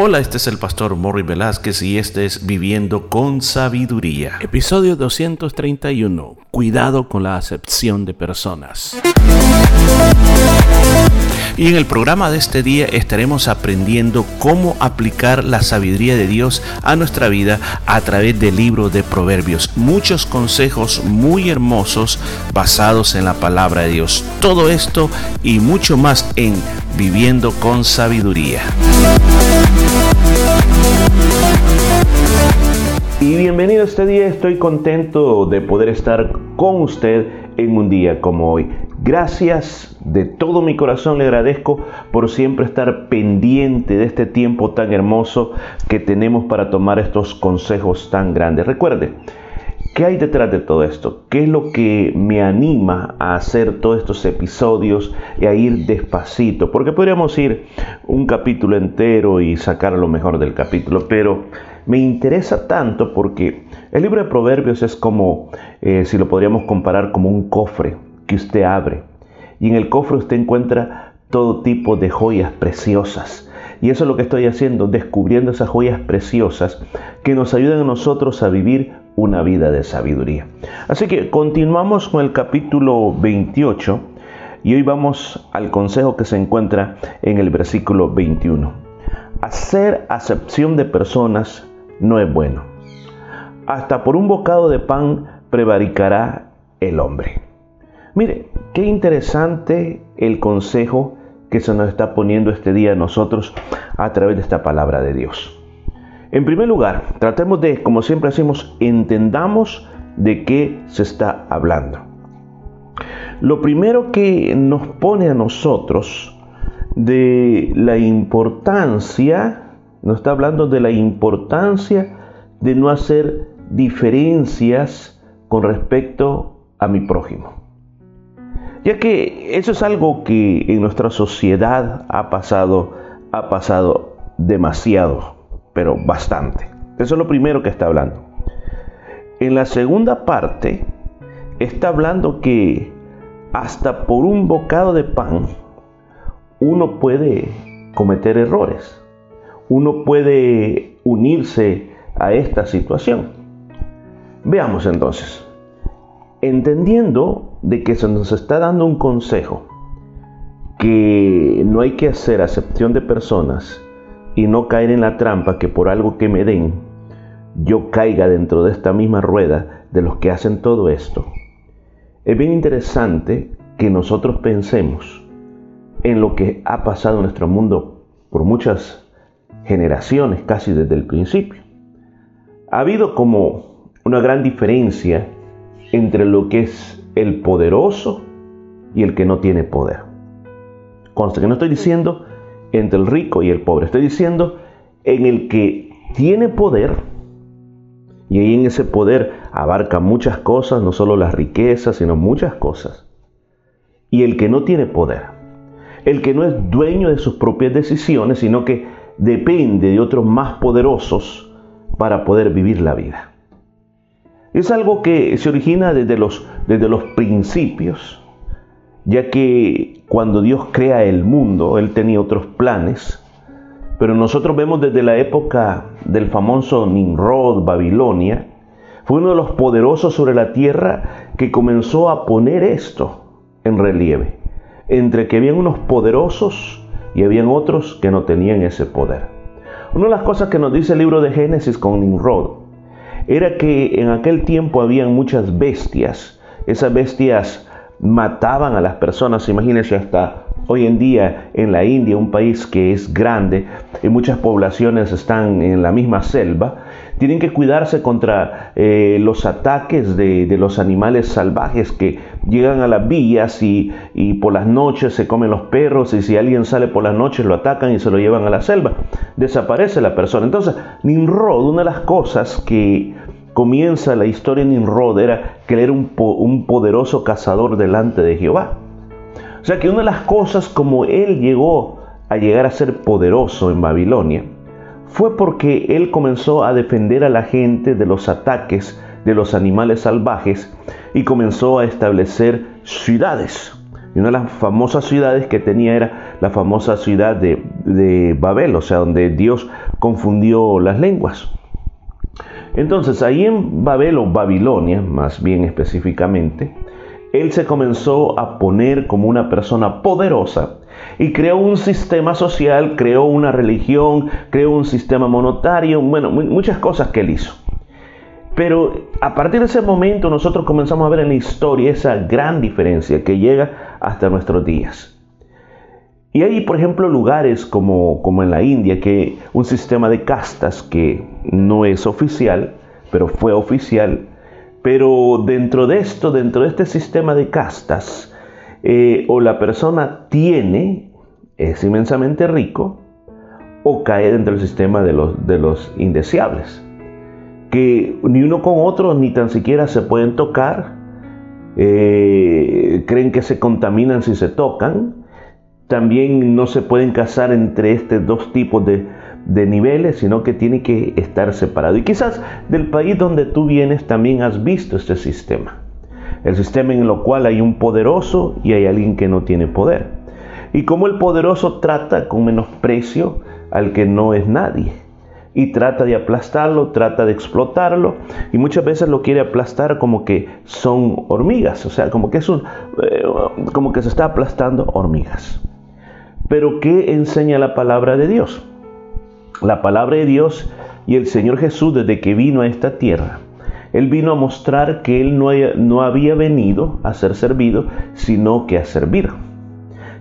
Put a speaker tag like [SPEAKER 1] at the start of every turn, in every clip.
[SPEAKER 1] Hola, este es el pastor Morri Velázquez y este es Viviendo con Sabiduría.
[SPEAKER 2] Episodio 231. Cuidado con la acepción de personas.
[SPEAKER 1] Y en el programa de este día estaremos aprendiendo cómo aplicar la sabiduría de Dios a nuestra vida a través del libro de Proverbios. Muchos consejos muy hermosos basados en la palabra de Dios. Todo esto y mucho más en Viviendo con Sabiduría. Y bienvenido a este día, estoy contento de poder estar con usted en un día como hoy. Gracias de todo mi corazón le agradezco por siempre estar pendiente de este tiempo tan hermoso que tenemos para tomar estos consejos tan grandes. Recuerde, ¿qué hay detrás de todo esto? ¿Qué es lo que me anima a hacer todos estos episodios y a ir despacito? Porque podríamos ir un capítulo entero y sacar lo mejor del capítulo, pero me interesa tanto porque el libro de Proverbios es como, eh, si lo podríamos comparar como un cofre que usted abre. Y en el cofre usted encuentra todo tipo de joyas preciosas. Y eso es lo que estoy haciendo, descubriendo esas joyas preciosas que nos ayudan a nosotros a vivir una vida de sabiduría. Así que continuamos con el capítulo 28 y hoy vamos al consejo que se encuentra en el versículo 21. Hacer acepción de personas no es bueno. Hasta por un bocado de pan prevaricará el hombre. Mire, qué interesante el consejo que se nos está poniendo este día a nosotros a través de esta palabra de Dios. En primer lugar, tratemos de, como siempre hacemos, entendamos de qué se está hablando. Lo primero que nos pone a nosotros de la importancia nos está hablando de la importancia de no hacer diferencias con respecto a mi prójimo. Ya que eso es algo que en nuestra sociedad ha pasado, ha pasado demasiado, pero bastante. Eso es lo primero que está hablando. En la segunda parte está hablando que hasta por un bocado de pan uno puede cometer errores uno puede unirse a esta situación. Veamos entonces, entendiendo de que se nos está dando un consejo, que no hay que hacer acepción de personas y no caer en la trampa que por algo que me den, yo caiga dentro de esta misma rueda de los que hacen todo esto. Es bien interesante que nosotros pensemos en lo que ha pasado en nuestro mundo por muchas generaciones, casi desde el principio. Ha habido como una gran diferencia entre lo que es el poderoso y el que no tiene poder. Consta que no estoy diciendo entre el rico y el pobre, estoy diciendo en el que tiene poder, y ahí en ese poder abarca muchas cosas, no solo las riquezas, sino muchas cosas, y el que no tiene poder, el que no es dueño de sus propias decisiones, sino que depende de otros más poderosos para poder vivir la vida. Es algo que se origina desde los, desde los principios, ya que cuando Dios crea el mundo, Él tenía otros planes, pero nosotros vemos desde la época del famoso Nimrod, Babilonia, fue uno de los poderosos sobre la tierra que comenzó a poner esto en relieve, entre que habían unos poderosos y habían otros que no tenían ese poder. Una de las cosas que nos dice el libro de Génesis con Nimrod era que en aquel tiempo habían muchas bestias. Esas bestias mataban a las personas, imagínense hasta hoy en día en la India, un país que es grande y muchas poblaciones están en la misma selva, tienen que cuidarse contra eh, los ataques de, los animales salvajes que llegan a las vías y, y, por las noches se comen los perros y si alguien sale por las noches lo atacan y se lo llevan a la selva. Desaparece la persona. Entonces, Nimrod, una de las cosas que comienza la historia de Nimrod era que era un, un poderoso cazador delante de Jehová. O sea que una de las cosas como él llegó a llegar a ser poderoso en Babilonia, fue porque él comenzó a defender a la gente de los ataques de los animales salvajes y comenzó a establecer ciudades. Y una de las famosas ciudades que tenía era la famosa ciudad de, de Babel, o sea, donde Dios confundió las lenguas. Entonces, ahí en Babel o Babilonia, más bien específicamente, él se comenzó a poner como una persona poderosa y creó un sistema social, creó una religión, creó un sistema monotario, bueno, muchas cosas que él hizo. Pero a partir de ese momento nosotros comenzamos a ver en la historia esa gran diferencia que llega hasta nuestros días. Y hay, por ejemplo, lugares como, como en la India, que un sistema de castas que no es oficial, pero fue oficial, pero dentro de esto, dentro de este sistema de castas, eh, o la persona tiene, es inmensamente rico, o cae dentro del sistema de los, de los indeseables, que ni uno con otro ni tan siquiera se pueden tocar, eh, creen que se contaminan si se tocan, también no se pueden casar entre estos dos tipos de, niveles, sino que tiene que estar separado. Y quizás del país donde tú vienes también has visto este sistema. El sistema en el cual hay un poderoso y hay alguien que no tiene poder. Y como el poderoso trata con menosprecio al que no es nadie. Y trata de aplastarlo, trata de explotarlo. Y muchas veces lo quiere aplastar como que son hormigas. O sea, como que, eh, como que se está aplastando hormigas. Pero ¿qué enseña la palabra de Dios? La palabra de Dios y el Señor Jesús desde que vino a esta tierra, Él vino a mostrar que Él no, no había venido a ser servido, sino que a servir.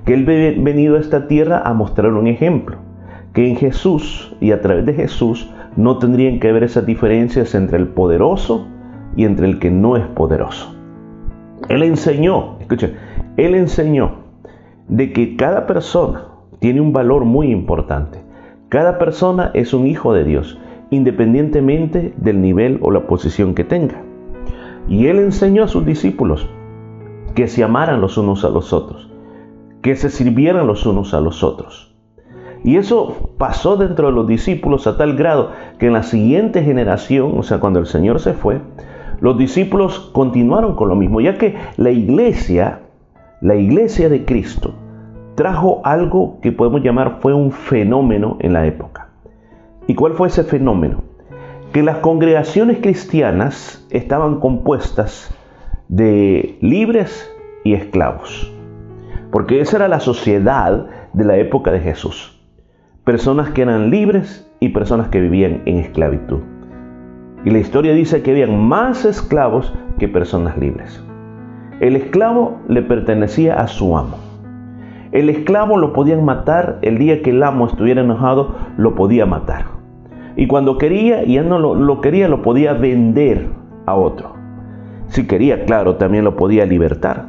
[SPEAKER 1] Que Él había venido a esta tierra a mostrar un ejemplo. Que en Jesús y a través de Jesús no tendrían que haber esas diferencias entre el poderoso y entre el que no es poderoso. Él enseñó, escuchen, Él enseñó de que cada persona tiene un valor muy importante. Cada persona es un hijo de Dios, independientemente del nivel o la posición que tenga. Y él enseñó a sus discípulos que se amaran los unos a los otros, que se sirvieran los unos a los otros. Y eso pasó dentro de los discípulos a tal grado que en la siguiente generación, o sea, cuando el Señor se fue, los discípulos continuaron con lo mismo, ya que la iglesia la iglesia de Cristo trajo algo que podemos llamar fue un fenómeno en la época. ¿Y cuál fue ese fenómeno? Que las congregaciones cristianas estaban compuestas de libres y esclavos. Porque esa era la sociedad de la época de Jesús. Personas que eran libres y personas que vivían en esclavitud. Y la historia dice que habían más esclavos que personas libres. El esclavo le pertenecía a su amo. El esclavo lo podían matar el día que el amo estuviera enojado, lo podía matar. Y cuando quería y él no lo, quería, lo podía vender a otro. Si quería, claro, también lo podía libertar.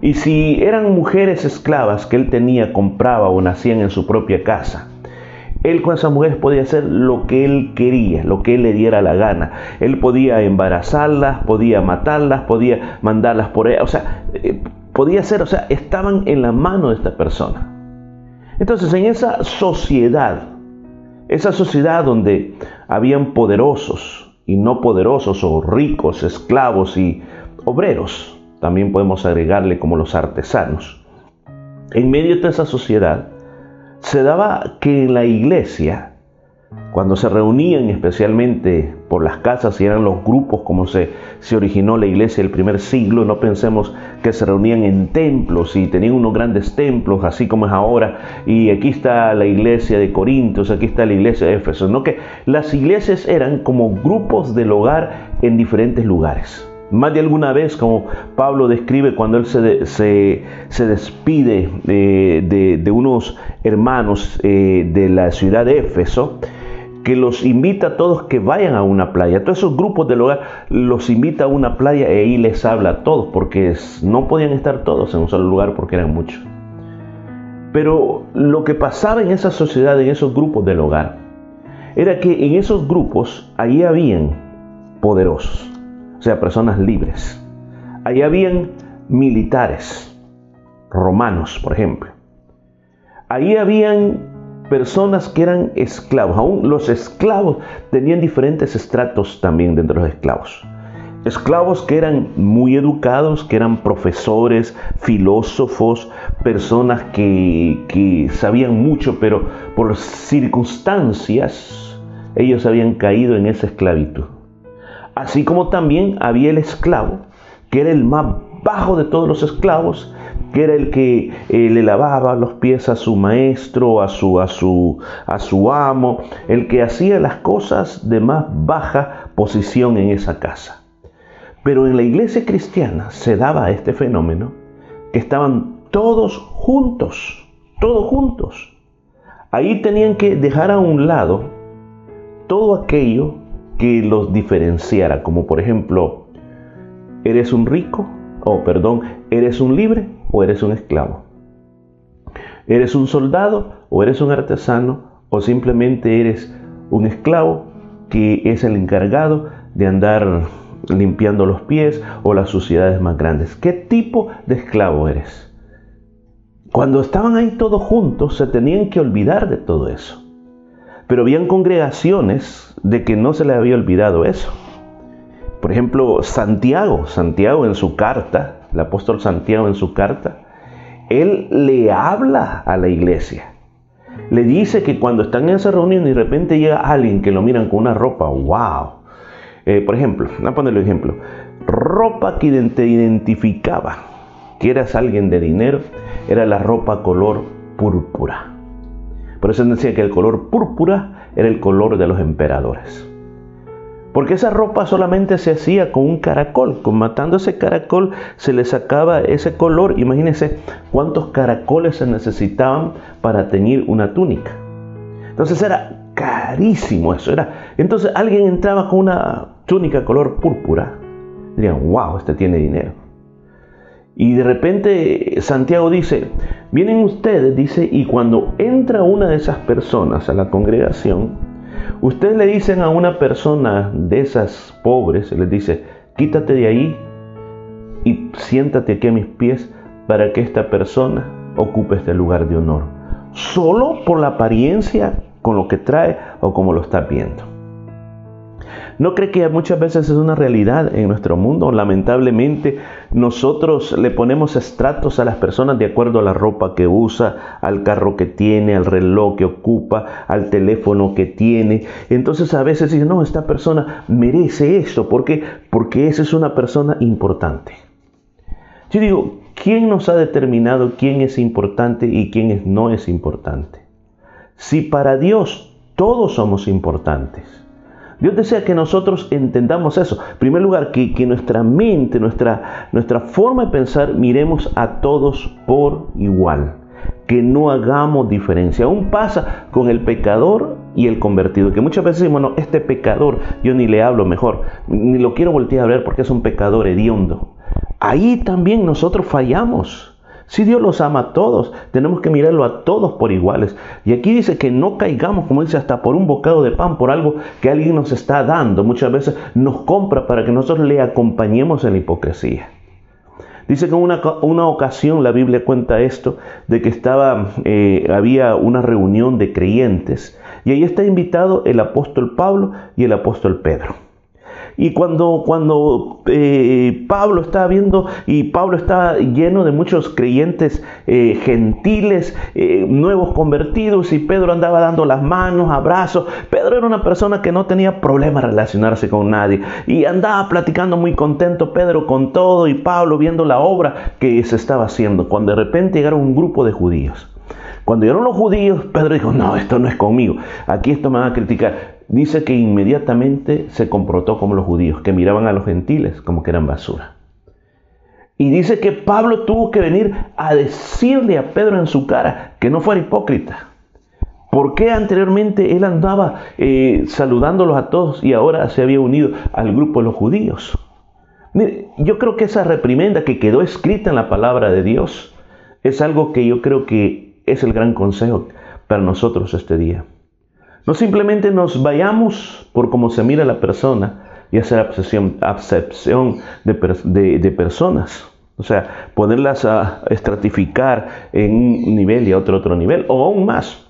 [SPEAKER 1] Y si eran mujeres esclavas que él tenía, compraba o nacían en su propia casa, él con esas mujeres podía hacer lo que él quería, lo que él le diera la gana. Él podía embarazarlas, podía matarlas, podía mandarlas por ella. O sea, eh, podía hacer, o sea, estaban en la mano de esta persona. Entonces, en esa sociedad, esa sociedad donde habían poderosos y no poderosos, o ricos, esclavos y obreros, también podemos agregarle como los artesanos. En medio de esa sociedad, se daba que en la iglesia, cuando se reunían especialmente por las casas y eran los grupos como se, se originó la iglesia del primer siglo, no pensemos que se reunían en templos y tenían unos grandes templos, así como es ahora, y aquí está la iglesia de Corintios, aquí está la iglesia de Éfeso, no que las iglesias eran como grupos del hogar en diferentes lugares. Más de alguna vez, como Pablo describe cuando él se, se, despide de, unos hermanos eh, de la ciudad de Éfeso, que los invita a todos que vayan a una playa. Todos esos grupos del hogar los invita a una playa y ahí les habla a todos, porque no podían estar todos en un solo lugar porque eran muchos. Pero lo que pasaba en esa sociedad, en esos grupos del hogar, era que en esos grupos ahí habían poderosos o sea, personas libres. Ahí habían militares, romanos, por ejemplo. Ahí habían personas que eran esclavos. Aún los esclavos tenían diferentes estratos también dentro de los esclavos. Esclavos que eran muy educados, que eran profesores, filósofos, personas que, que sabían mucho, pero por circunstancias ellos habían caído en esa esclavitud. Así como también había el esclavo, que era el más bajo de todos los esclavos, que era el que eh, le lavaba los pies a su maestro, a su, a, su, a su amo, el que hacía las cosas de más baja posición en esa casa. Pero en la iglesia cristiana se daba este fenómeno que estaban todos juntos, todos juntos. Ahí tenían que dejar a un lado todo aquello que los diferenciara, como por ejemplo, ¿eres un rico? O perdón, ¿eres un libre o eres un esclavo? ¿Eres un soldado o eres un artesano o simplemente eres un esclavo que es el encargado de andar limpiando los pies o las suciedades más grandes? ¿Qué tipo de esclavo eres? Cuando estaban ahí todos juntos se tenían que olvidar de todo eso. Pero habían congregaciones de que no se les había olvidado eso. Por ejemplo, Santiago, Santiago en su carta, el apóstol Santiago en su carta, él le habla a la iglesia. Le dice que cuando están en esa reunión y de repente llega alguien que lo miran con una ropa, wow. Eh, por ejemplo, voy a ponerle ejemplo. Ropa que te identificaba que eras alguien de dinero, era la ropa color púrpura. Por eso decía que el color púrpura era el color de los emperadores. Porque esa ropa solamente se hacía con un caracol. Con matando ese caracol se le sacaba ese color. Imagínense cuántos caracoles se necesitaban para teñir una túnica. Entonces era carísimo eso. Era. Entonces alguien entraba con una túnica color púrpura. Dirían, wow, este tiene dinero. Y de repente Santiago dice, vienen ustedes, dice, y cuando entra una de esas personas a la congregación, Ustedes le dicen a una persona de esas pobres, les dice, quítate de ahí y siéntate aquí a mis pies para que esta persona ocupe este lugar de honor. Solo por la apariencia con lo que trae o como lo está viendo. ¿No cree que muchas veces es una realidad en nuestro mundo? Lamentablemente nosotros le ponemos estratos a las personas de acuerdo a la ropa que usa, al carro que tiene, al reloj que ocupa, al teléfono que tiene. Entonces a veces dicen, no, esta persona merece esto. ¿Por qué? Porque esa es una persona importante. Yo digo, ¿quién nos ha determinado quién es importante y quién no es importante? Si para Dios todos somos importantes, Dios desea que nosotros entendamos eso. En primer lugar, que, nuestra mente, nuestra, forma de pensar, miremos a todos por igual. Que no hagamos diferencia. Aún pasa con el pecador y el convertido. Que muchas veces decimos, bueno, este pecador, yo ni le hablo mejor, ni lo quiero voltear a ver porque es un pecador hediondo. Ahí también nosotros fallamos. Si Dios los ama a todos, tenemos que mirarlo a todos por iguales. Y aquí dice que no caigamos, como dice, hasta por un bocado de pan, por algo que alguien nos está dando. Muchas veces nos compra para que nosotros le acompañemos en la hipocresía. Dice que en una, ocasión la Biblia cuenta esto, de que estaba, eh, había una reunión de creyentes y ahí está invitado el apóstol Pablo y el apóstol Pedro. Y cuando, cuando eh, Pablo estaba viendo, y Pablo estaba lleno de muchos creyentes eh, gentiles, eh, nuevos convertidos, y Pedro andaba dando las manos, abrazos. Pedro era una persona que no tenía problema relacionarse con nadie. Y andaba platicando muy contento Pedro con todo, y Pablo viendo la obra que se estaba haciendo. Cuando de repente llegaron un grupo de judíos. Cuando llegaron los judíos, Pedro dijo, no, esto no es conmigo. Aquí esto me va a criticar dice que inmediatamente se comportó como los judíos, que miraban a los gentiles como que eran basura. Y dice que Pablo tuvo que venir a decirle a Pedro en su cara que no fuera hipócrita. ¿Por qué anteriormente él andaba eh, saludándolos a todos y ahora se había unido al grupo de los judíos? Mire, yo creo que esa reprimenda que quedó escrita en la palabra de Dios es algo que yo creo que es el gran consejo para nosotros este día. No simplemente nos vayamos por cómo se mira la persona y hacer acepción, de, personas. O sea, ponerlas a estratificar en un nivel y a otro otro nivel, o aún más.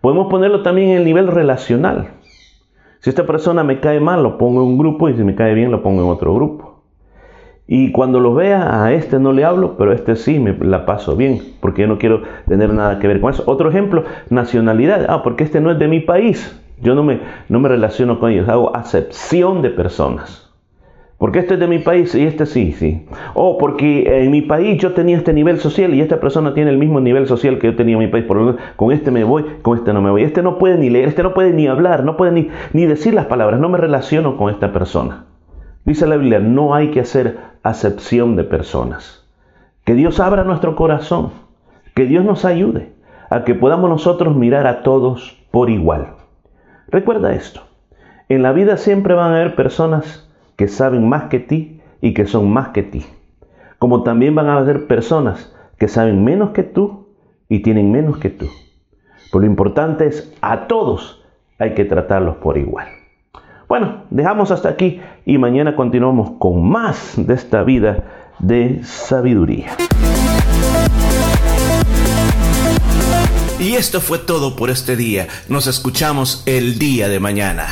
[SPEAKER 1] Podemos ponerlo también en el nivel relacional. Si esta persona me cae mal, lo pongo en un grupo y si me cae bien, lo pongo en otro grupo. Y cuando lo vea, a este no le hablo, pero a este sí me la paso bien, porque yo no quiero tener nada que ver con eso. Otro ejemplo, nacionalidad. Ah, porque este no es de mi país. Yo no me, no me relaciono con ellos, hago acepción de personas. Porque este es de mi país y este sí, sí. O porque en mi país yo tenía este nivel social y esta persona tiene el mismo nivel social que yo tenía en mi país. Por lo con este me voy, con este no me voy. Este no puede ni leer, este no puede ni hablar, no puede ni, ni decir las palabras. No me relaciono con esta persona. Dice la Biblia, no hay que hacer acepción de personas. Que Dios abra nuestro corazón. Que Dios nos ayude a que podamos nosotros mirar a todos por igual. Recuerda esto. En la vida siempre van a haber personas que saben más que ti y que son más que ti. Como también van a haber personas que saben menos que tú y tienen menos que tú. Pero lo importante es a todos hay que tratarlos por igual. Bueno, dejamos hasta aquí y mañana continuamos con más de esta vida de sabiduría.
[SPEAKER 2] Y esto fue todo por este día. Nos escuchamos el día de mañana.